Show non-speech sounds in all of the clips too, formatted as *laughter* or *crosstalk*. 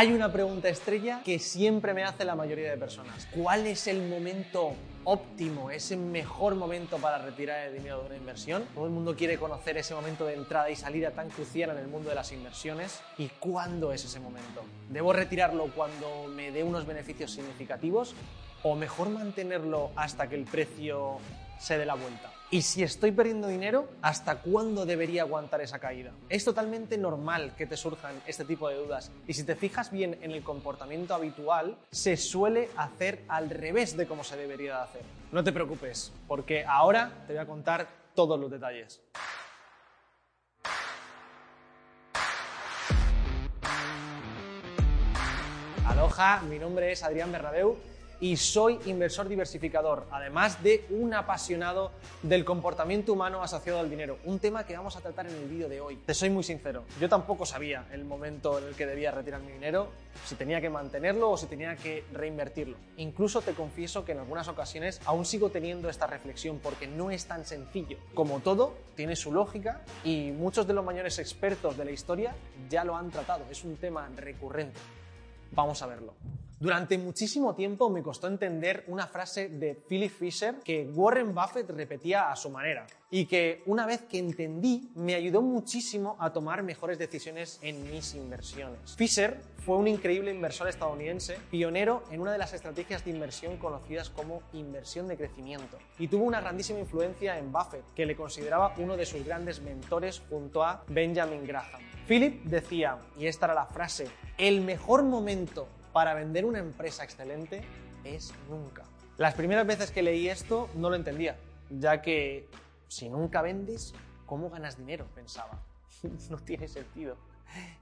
Hay una pregunta estrella que siempre me hace la mayoría de personas. ¿Cuál es el momento óptimo, ese mejor momento para retirar el dinero de una inversión? Todo el mundo quiere conocer ese momento de entrada y salida tan crucial en el mundo de las inversiones. ¿Y cuándo es ese momento? ¿Debo retirarlo cuando me dé unos beneficios significativos o mejor mantenerlo hasta que el precio se dé la vuelta? Y si estoy perdiendo dinero, ¿hasta cuándo debería aguantar esa caída? Es totalmente normal que te surjan este tipo de dudas y si te fijas bien en el comportamiento habitual, se suele hacer al revés de cómo se debería de hacer. No te preocupes, porque ahora te voy a contar todos los detalles. Aloha, mi nombre es Adrián Bernabeu y soy inversor diversificador, además de un apasionado del comportamiento humano asociado al dinero, un tema que vamos a tratar en el vídeo de hoy. Te soy muy sincero, yo tampoco sabía el momento en el que debía retirar mi dinero, si tenía que mantenerlo o si tenía que reinvertirlo. Incluso te confieso que en algunas ocasiones aún sigo teniendo esta reflexión porque no es tan sencillo. Como todo, tiene su lógica y muchos de los mayores expertos de la historia ya lo han tratado, es un tema recurrente. Vamos a verlo. Durante muchísimo tiempo me costó entender una frase de Philip Fisher que Warren Buffett repetía a su manera y que una vez que entendí me ayudó muchísimo a tomar mejores decisiones en mis inversiones. Fisher fue un increíble inversor estadounidense, pionero en una de las estrategias de inversión conocidas como inversión de crecimiento y tuvo una grandísima influencia en Buffett, que le consideraba uno de sus grandes mentores junto a Benjamin Graham. Philip decía, y esta era la frase, el mejor momento para vender una empresa excelente es nunca. Las primeras veces que leí esto no lo entendía, ya que si nunca vendes, ¿cómo ganas dinero? Pensaba. *laughs* no tiene sentido.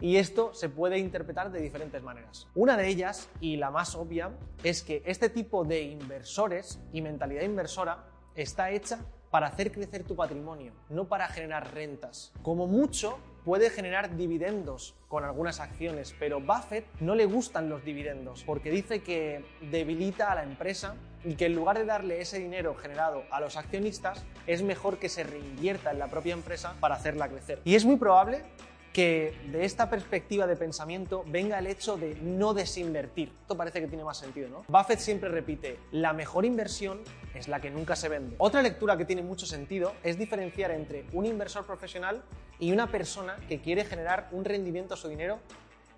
Y esto se puede interpretar de diferentes maneras. Una de ellas, y la más obvia, es que este tipo de inversores y mentalidad inversora está hecha para hacer crecer tu patrimonio, no para generar rentas. Como mucho, puede generar dividendos con algunas acciones, pero Buffett no le gustan los dividendos porque dice que debilita a la empresa y que en lugar de darle ese dinero generado a los accionistas, es mejor que se reinvierta en la propia empresa para hacerla crecer. Y es muy probable que de esta perspectiva de pensamiento venga el hecho de no desinvertir. Esto parece que tiene más sentido, ¿no? Buffett siempre repite, la mejor inversión es la que nunca se vende. Otra lectura que tiene mucho sentido es diferenciar entre un inversor profesional y una persona que quiere generar un rendimiento a su dinero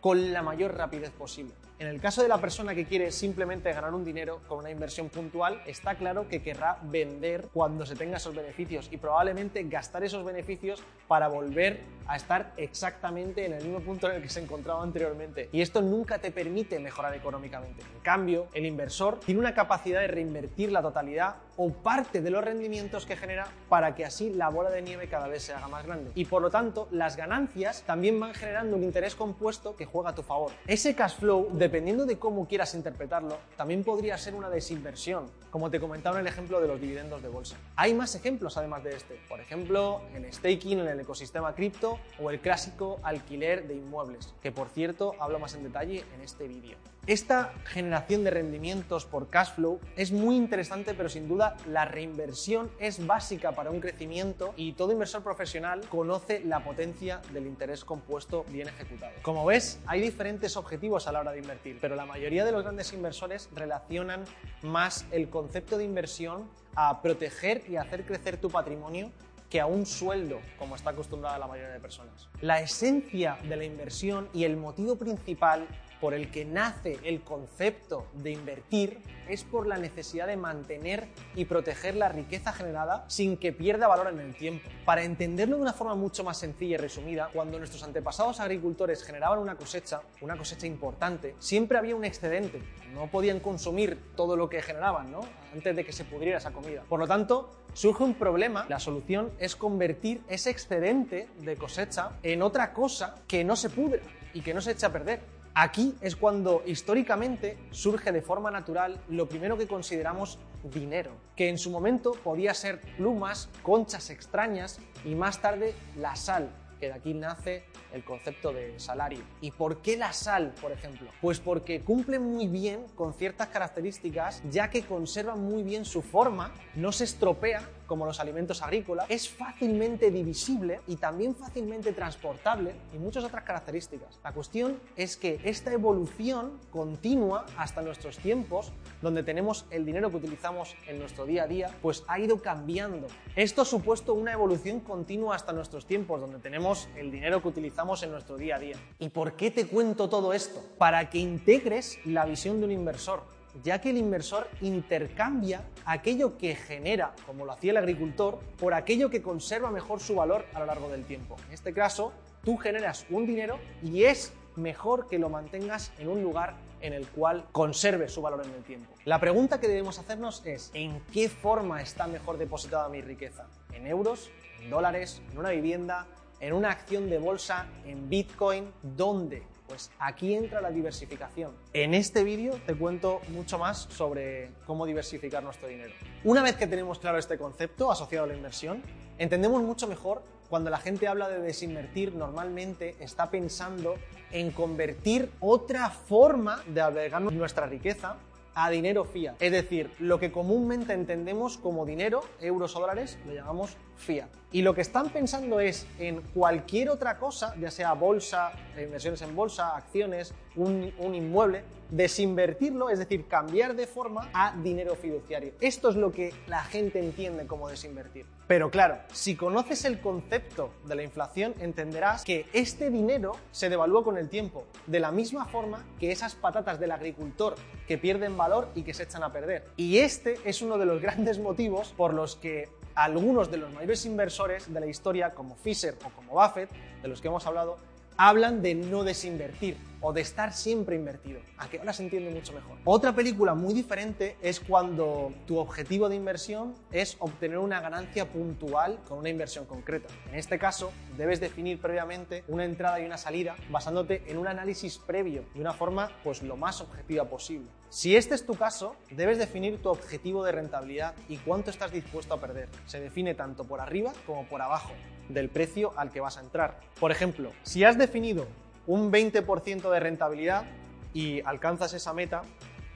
con la mayor rapidez posible. En el caso de la persona que quiere simplemente ganar un dinero con una inversión puntual, está claro que querrá vender cuando se tenga esos beneficios y probablemente gastar esos beneficios para volver a estar exactamente en el mismo punto en el que se encontraba anteriormente. Y esto nunca te permite mejorar económicamente. En cambio, el inversor tiene una capacidad de reinvertir la totalidad o parte de los rendimientos que genera para que así la bola de nieve cada vez se haga más grande. Y por lo tanto, las ganancias también van generando un interés compuesto que juega a tu favor. Ese cash flow de dependiendo de cómo quieras interpretarlo, también podría ser una desinversión, como te comentaba en el ejemplo de los dividendos de bolsa. Hay más ejemplos además de este, por ejemplo, el staking en el ecosistema cripto o el clásico alquiler de inmuebles, que por cierto hablo más en detalle en este vídeo. Esta generación de rendimientos por cash flow es muy interesante, pero sin duda la reinversión es básica para un crecimiento y todo inversor profesional conoce la potencia del interés compuesto bien ejecutado. Como ves, hay diferentes objetivos a la hora de invertir, pero la mayoría de los grandes inversores relacionan más el concepto de inversión a proteger y hacer crecer tu patrimonio que a un sueldo, como está acostumbrada la mayoría de personas. La esencia de la inversión y el motivo principal por el que nace el concepto de invertir es por la necesidad de mantener y proteger la riqueza generada sin que pierda valor en el tiempo. Para entenderlo de una forma mucho más sencilla y resumida, cuando nuestros antepasados agricultores generaban una cosecha, una cosecha importante, siempre había un excedente. No podían consumir todo lo que generaban, ¿no? Antes de que se pudriera esa comida. Por lo tanto, surge un problema. La solución es convertir ese excedente de cosecha en otra cosa que no se pudra y que no se eche a perder. Aquí es cuando históricamente surge de forma natural lo primero que consideramos dinero, que en su momento podía ser plumas, conchas extrañas y más tarde la sal, que de aquí nace el concepto de salario. ¿Y por qué la sal, por ejemplo? Pues porque cumple muy bien con ciertas características, ya que conserva muy bien su forma, no se estropea como los alimentos agrícolas, es fácilmente divisible y también fácilmente transportable y muchas otras características. La cuestión es que esta evolución continua hasta nuestros tiempos, donde tenemos el dinero que utilizamos en nuestro día a día, pues ha ido cambiando. Esto ha supuesto una evolución continua hasta nuestros tiempos, donde tenemos el dinero que utilizamos en nuestro día a día. ¿Y por qué te cuento todo esto? Para que integres la visión de un inversor ya que el inversor intercambia aquello que genera, como lo hacía el agricultor, por aquello que conserva mejor su valor a lo largo del tiempo. En este caso, tú generas un dinero y es mejor que lo mantengas en un lugar en el cual conserve su valor en el tiempo. La pregunta que debemos hacernos es, ¿en qué forma está mejor depositada mi riqueza? ¿En euros? ¿En dólares? ¿En una vivienda? ¿En una acción de bolsa? ¿En Bitcoin? ¿Dónde? Pues aquí entra la diversificación. En este vídeo te cuento mucho más sobre cómo diversificar nuestro dinero. Una vez que tenemos claro este concepto asociado a la inversión, entendemos mucho mejor cuando la gente habla de desinvertir, normalmente está pensando en convertir otra forma de albergar nuestra riqueza a dinero fiat. Es decir, lo que comúnmente entendemos como dinero, euros dólares, lo llamamos fiat. Y lo que están pensando es en cualquier otra cosa, ya sea bolsa, inversiones en bolsa, acciones, un, un inmueble, desinvertirlo, es decir, cambiar de forma a dinero fiduciario. Esto es lo que la gente entiende como desinvertir. Pero claro, si conoces el concepto de la inflación, entenderás que este dinero se devalúa con el tiempo, de la misma forma que esas patatas del agricultor que pierden valor y que se echan a perder. Y este es uno de los grandes motivos por los que algunos de los mayores inversores de la historia, como Fisher o como Buffett, de los que hemos hablado, hablan de no desinvertir o de estar siempre invertido, a ahora se entiende mucho mejor. Otra película muy diferente es cuando tu objetivo de inversión es obtener una ganancia puntual con una inversión concreta. En este caso, debes definir previamente una entrada y una salida basándote en un análisis previo de una forma pues lo más objetiva posible. Si este es tu caso, debes definir tu objetivo de rentabilidad y cuánto estás dispuesto a perder. Se define tanto por arriba como por abajo del precio al que vas a entrar. Por ejemplo, si has definido un 20% de rentabilidad y alcanzas esa meta,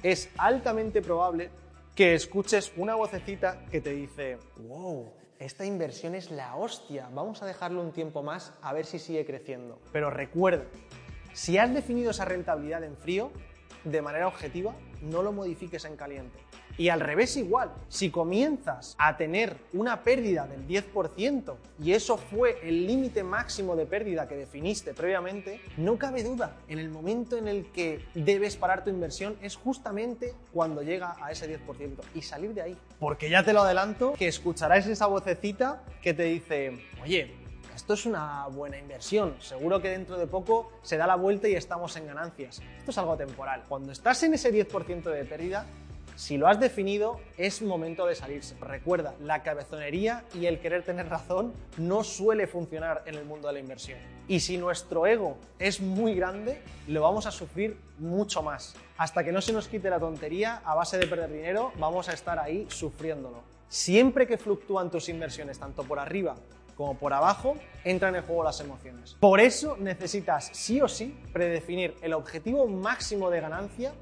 es altamente probable que escuches una vocecita que te dice, wow, esta inversión es la hostia, vamos a dejarlo un tiempo más a ver si sigue creciendo. Pero recuerda, si has definido esa rentabilidad en frío, de manera objetiva, no lo modifiques en caliente. Y al revés igual, si comienzas a tener una pérdida del 10% y eso fue el límite máximo de pérdida que definiste previamente, no cabe duda, en el momento en el que debes parar tu inversión es justamente cuando llega a ese 10% y salir de ahí. Porque ya te lo adelanto que escucharás esa vocecita que te dice, oye, esto es una buena inversión, seguro que dentro de poco se da la vuelta y estamos en ganancias. Esto es algo temporal. Cuando estás en ese 10% de pérdida, si lo has definido, es momento de salirse. Recuerda, la cabezonería y el querer tener razón no suele funcionar en el mundo de la inversión. Y si nuestro ego es muy grande, lo vamos a sufrir mucho más. Hasta que no se nos quite la tontería, a base de perder dinero, vamos a estar ahí sufriéndolo. Siempre que fluctúan tus inversiones, tanto por arriba como por abajo, entran en juego las emociones. Por eso necesitas sí o sí predefinir el objetivo máximo de ganancia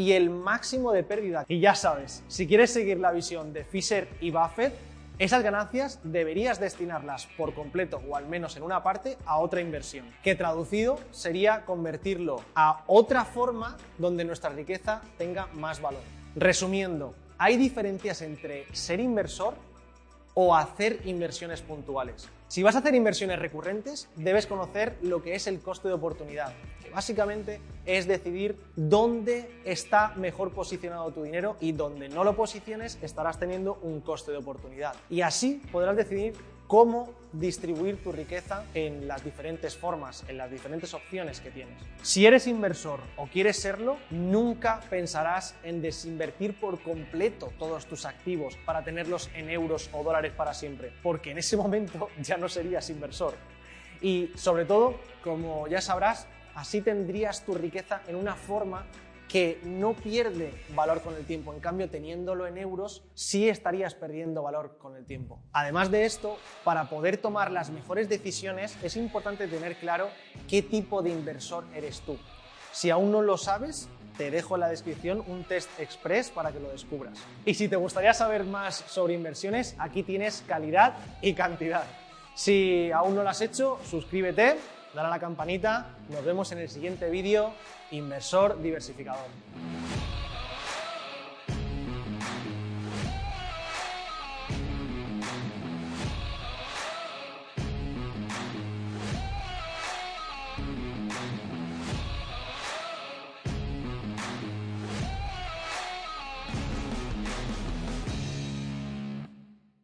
y el máximo de pérdida. Y ya sabes, si quieres seguir la visión de Fisher y Buffett, esas ganancias deberías destinarlas por completo o al menos en una parte a otra inversión, que traducido sería convertirlo a otra forma donde nuestra riqueza tenga más valor. Resumiendo, hay diferencias entre ser inversor o hacer inversiones puntuales. Si vas a hacer inversiones recurrentes, debes conocer lo que es el coste de oportunidad, básicamente es decidir dónde está mejor posicionado tu dinero y donde no lo posiciones estarás teniendo un coste de oportunidad. Y así podrás decidir cómo distribuir tu riqueza en las diferentes formas, en las diferentes opciones que tienes. Si eres inversor o quieres serlo, nunca pensarás en desinvertir por completo todos tus activos para tenerlos en euros o dólares para siempre, porque en ese momento *laughs* ya no serías inversor. Y sobre todo, como ya sabrás, Así tendrías tu riqueza en una forma que no pierde valor con el tiempo. En cambio, teniéndolo en euros, sí estarías perdiendo valor con el tiempo. Además de esto, para poder tomar las mejores decisiones, es importante tener claro qué tipo de inversor eres tú. Si aún no lo sabes, te dejo en la descripción un test express para que lo descubras. Y si te gustaría saber más sobre inversiones, aquí tienes calidad y cantidad. Si aún no lo has hecho, suscríbete dale a la campanita. Nos vemos en el siguiente vídeo, Inversor Diversificador.